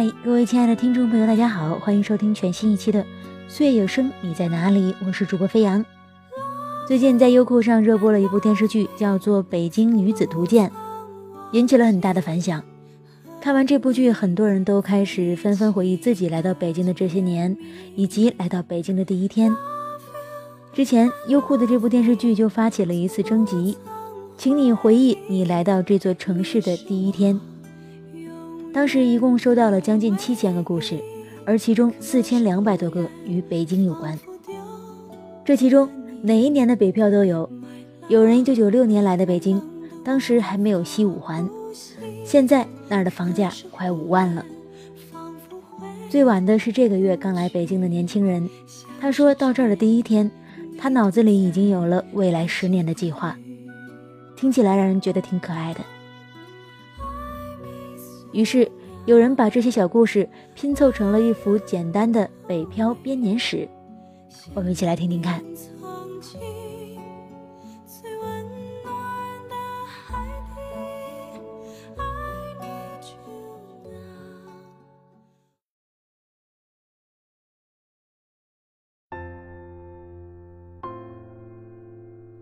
嗨，各位亲爱的听众朋友，大家好，欢迎收听全新一期的《岁月有声》，你在哪里？我是主播飞扬。最近在优酷上热播了一部电视剧，叫做《北京女子图鉴》，引起了很大的反响。看完这部剧，很多人都开始纷纷回忆自己来到北京的这些年，以及来到北京的第一天。之前，优酷的这部电视剧就发起了一次征集，请你回忆你来到这座城市的第一天。当时一共收到了将近七千个故事，而其中四千两百多个与北京有关。这其中哪一年的北漂都有，有人一九九六年来的北京，当时还没有西五环。现在那儿的房价快五万了。最晚的是这个月刚来北京的年轻人，他说到这儿的第一天，他脑子里已经有了未来十年的计划，听起来让人觉得挺可爱的。于是有人把这些小故事拼凑成了一幅简单的北漂编年史，我们一起来听听看。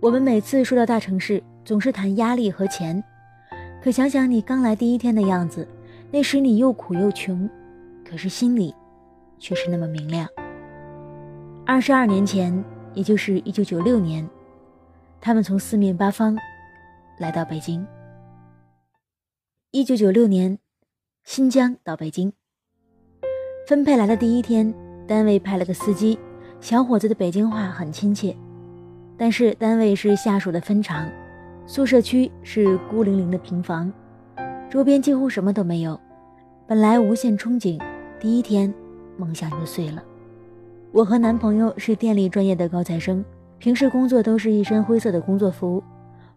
我们每次说到大城市，总是谈压力和钱。可想想你刚来第一天的样子，那时你又苦又穷，可是心里却是那么明亮。二十二年前，也就是一九九六年，他们从四面八方来到北京。一九九六年，新疆到北京，分配来的第一天，单位派了个司机，小伙子的北京话很亲切。但是单位是下属的分厂，宿舍区是孤零零的平房，周边几乎什么都没有。本来无限憧憬，第一天梦想就碎了。我和男朋友是电力专业的高材生，平时工作都是一身灰色的工作服，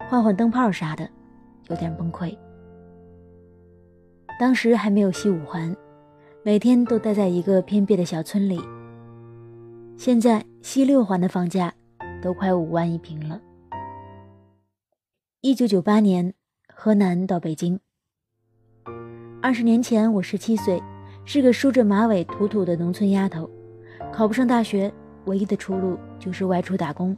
换换灯泡啥的，有点崩溃。当时还没有西五环，每天都待在一个偏僻的小村里。现在西六环的房价。都快五万一平了。一九九八年，河南到北京。二十年前，我十七岁，是个梳着马尾、土土的农村丫头，考不上大学，唯一的出路就是外出打工，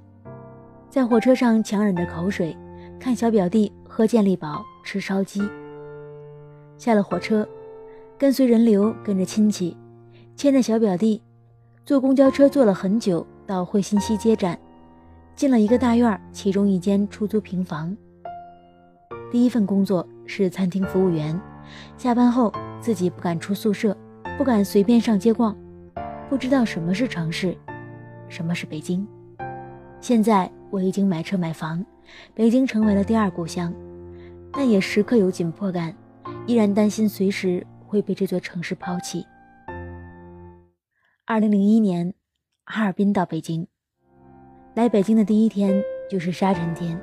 在火车上强忍着口水，看小表弟喝健力宝、吃烧鸡。下了火车，跟随人流，跟着亲戚，牵着小表弟，坐公交车坐了很久，到惠新西街站。进了一个大院，其中一间出租平房。第一份工作是餐厅服务员，下班后自己不敢出宿舍，不敢随便上街逛，不知道什么是城市，什么是北京。现在我已经买车买房，北京成为了第二故乡，但也时刻有紧迫感，依然担心随时会被这座城市抛弃。二零零一年，哈尔滨到北京。来北京的第一天就是沙尘天，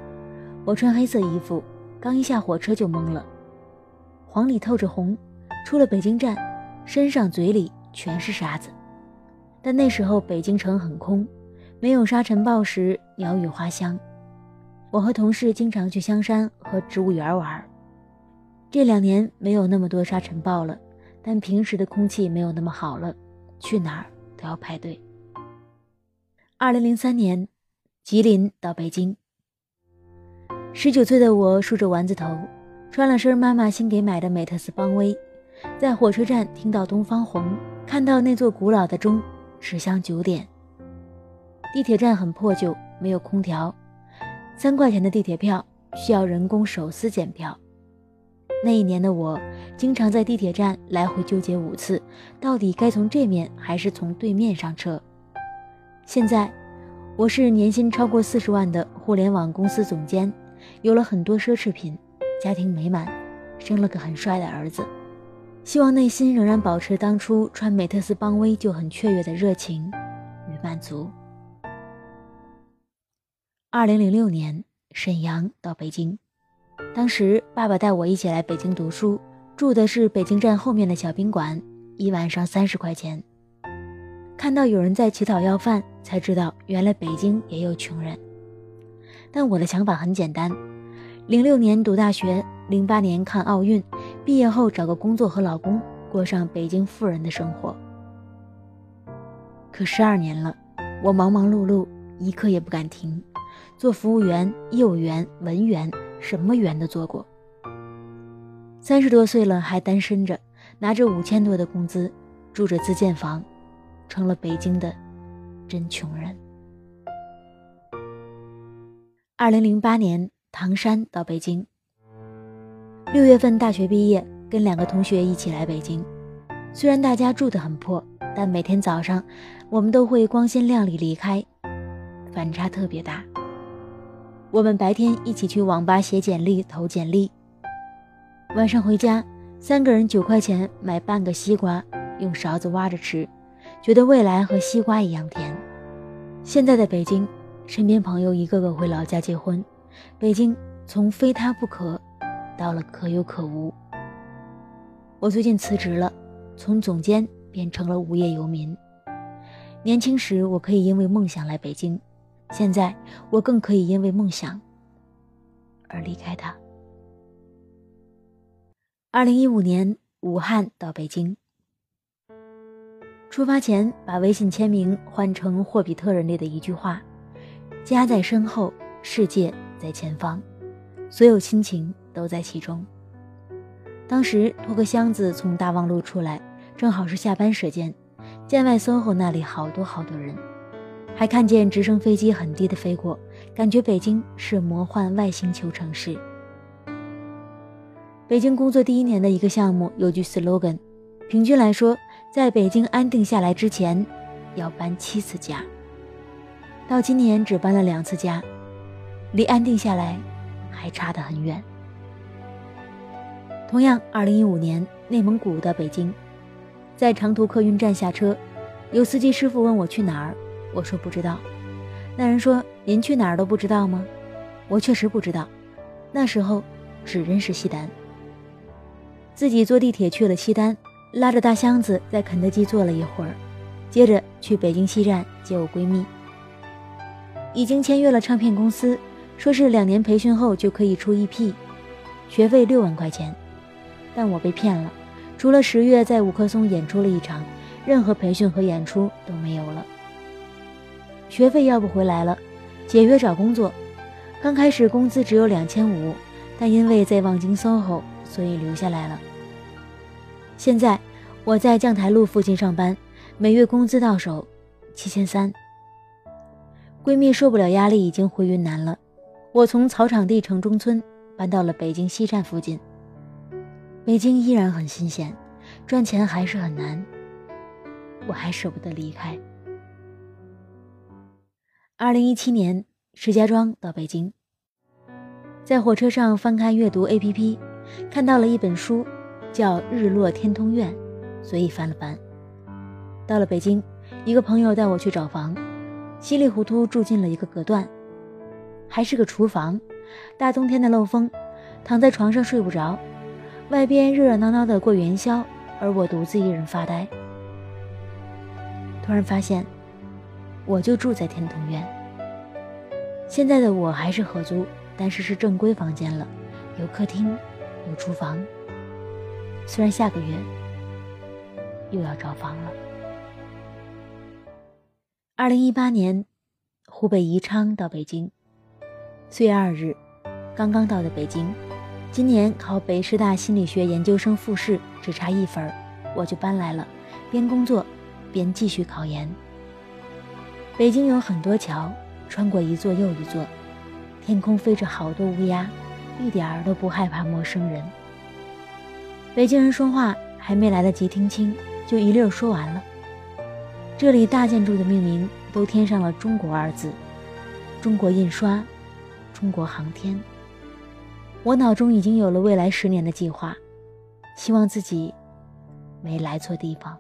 我穿黑色衣服，刚一下火车就懵了，黄里透着红，出了北京站，身上嘴里全是沙子。但那时候北京城很空，没有沙尘暴时鸟语花香。我和同事经常去香山和植物园玩。这两年没有那么多沙尘暴了，但平时的空气没有那么好了，去哪儿都要排队。二零零三年。吉林到北京，十九岁的我梳着丸子头，穿了身妈妈新给买的美特斯邦威，在火车站听到东方红，看到那座古老的钟指向九点。地铁站很破旧，没有空调，三块钱的地铁票需要人工手撕检票。那一年的我，经常在地铁站来回纠结五次，到底该从这面还是从对面上车。现在。我是年薪超过四十万的互联网公司总监，有了很多奢侈品，家庭美满，生了个很帅的儿子，希望内心仍然保持当初穿美特斯邦威就很雀跃的热情与满足。二零零六年，沈阳到北京，当时爸爸带我一起来北京读书，住的是北京站后面的小宾馆，一晚上三十块钱。看到有人在乞讨要饭，才知道原来北京也有穷人。但我的想法很简单：零六年读大学，零八年看奥运，毕业后找个工作和老公过上北京富人的生活。可十二年了，我忙忙碌碌，一刻也不敢停，做服务员、业务员、文员，什么员都做过。三十多岁了还单身着，拿着五千多的工资，住着自建房，成了北京的真穷人。二零零八年，唐山到北京。六月份大学毕业，跟两个同学一起来北京。虽然大家住得很破，但每天早上我们都会光鲜亮丽离开，反差特别大。我们白天一起去网吧写简历、投简历，晚上回家，三个人九块钱买半个西瓜，用勺子挖着吃，觉得未来和西瓜一样甜。现在的北京。身边朋友一个个回老家结婚，北京从非他不可，到了可有可无。我最近辞职了，从总监变成了无业游民。年轻时我可以因为梦想来北京，现在我更可以因为梦想而离开他。二零一五年，武汉到北京，出发前把微信签名换成《霍比特人》里的一句话。家在身后，世界在前方，所有亲情都在其中。当时拖个箱子从大望路出来，正好是下班时间，建外 SOHO 那里好多好多人，还看见直升飞机很低的飞过，感觉北京是魔幻外星球城市。北京工作第一年的一个项目有句 slogan，平均来说，在北京安定下来之前，要搬七次家。到今年只搬了两次家，离安定下来还差得很远。同样，二零一五年内蒙古的北京，在长途客运站下车，有司机师傅问我去哪儿，我说不知道。那人说：“您去哪儿都不知道吗？”我确实不知道，那时候只认识西单。自己坐地铁去了西单，拉着大箱子在肯德基坐了一会儿，接着去北京西站接我闺蜜。已经签约了唱片公司，说是两年培训后就可以出 EP，学费六万块钱，但我被骗了。除了十月在五棵松演出了一场，任何培训和演出都没有了。学费要不回来了，解约找工作。刚开始工资只有两千五，但因为在望京 SOHO，所以留下来了。现在我在将台路附近上班，每月工资到手七千三。闺蜜受不了压力，已经回云南了。我从草场地城中村搬到了北京西站附近。北京依然很新鲜，赚钱还是很难，我还舍不得离开。二零一七年，石家庄到北京，在火车上翻开阅读 APP，看到了一本书，叫《日落天通苑》，随意翻了翻。到了北京，一个朋友带我去找房。稀里糊涂住进了一个隔断，还是个厨房。大冬天的漏风，躺在床上睡不着。外边热热闹闹的过元宵，而我独自一人发呆。突然发现，我就住在天通苑。现在的我还是合租，但是是正规房间了，有客厅，有厨房。虽然下个月又要找房了。二零一八年，湖北宜昌到北京，四月二日，刚刚到的北京。今年考北师大心理学研究生复试，只差一分，我就搬来了，边工作边继续考研。北京有很多桥，穿过一座又一座，天空飞着好多乌鸦，一点儿都不害怕陌生人。北京人说话还没来得及听清，就一溜说完了。这里大建筑的命名都添上了“中国”二字，中国印刷，中国航天。我脑中已经有了未来十年的计划，希望自己没来错地方。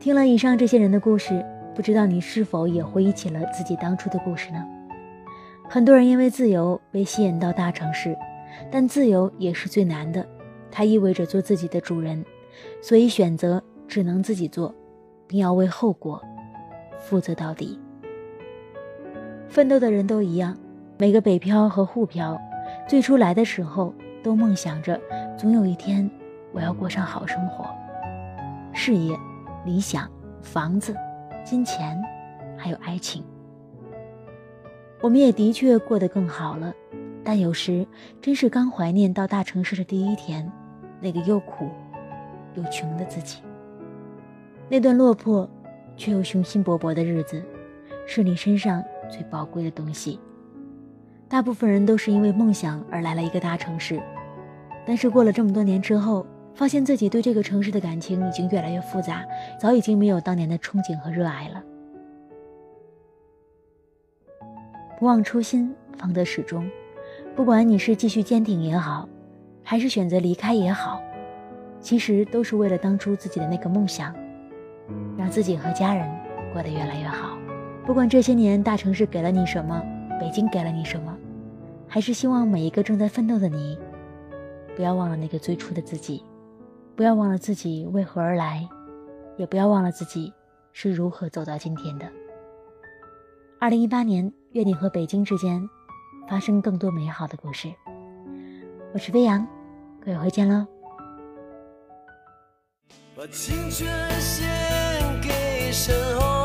听了以上这些人的故事，不知道你是否也回忆起了自己当初的故事呢？很多人因为自由被吸引到大城市，但自由也是最难的，它意味着做自己的主人，所以选择只能自己做，并要为后果负责到底。奋斗的人都一样，每个北漂和沪漂，最初来的时候都梦想着，总有一天我要过上好生活，事业、理想、房子、金钱，还有爱情。我们也的确过得更好了，但有时真是刚怀念到大城市的第一天，那个又苦又穷的自己，那段落魄却又雄心勃勃的日子，是你身上。最宝贵的东西。大部分人都是因为梦想而来了一个大城市，但是过了这么多年之后，发现自己对这个城市的感情已经越来越复杂，早已经没有当年的憧憬和热爱了。不忘初心，方得始终。不管你是继续坚挺也好，还是选择离开也好，其实都是为了当初自己的那个梦想，让自己和家人过得越来越好。不管这些年大城市给了你什么，北京给了你什么，还是希望每一个正在奋斗的你，不要忘了那个最初的自己，不要忘了自己为何而来，也不要忘了自己是如何走到今天的。二零一八年，愿你和北京之间发生更多美好的故事。我是飞扬，各位回见喽。把青春献给身后。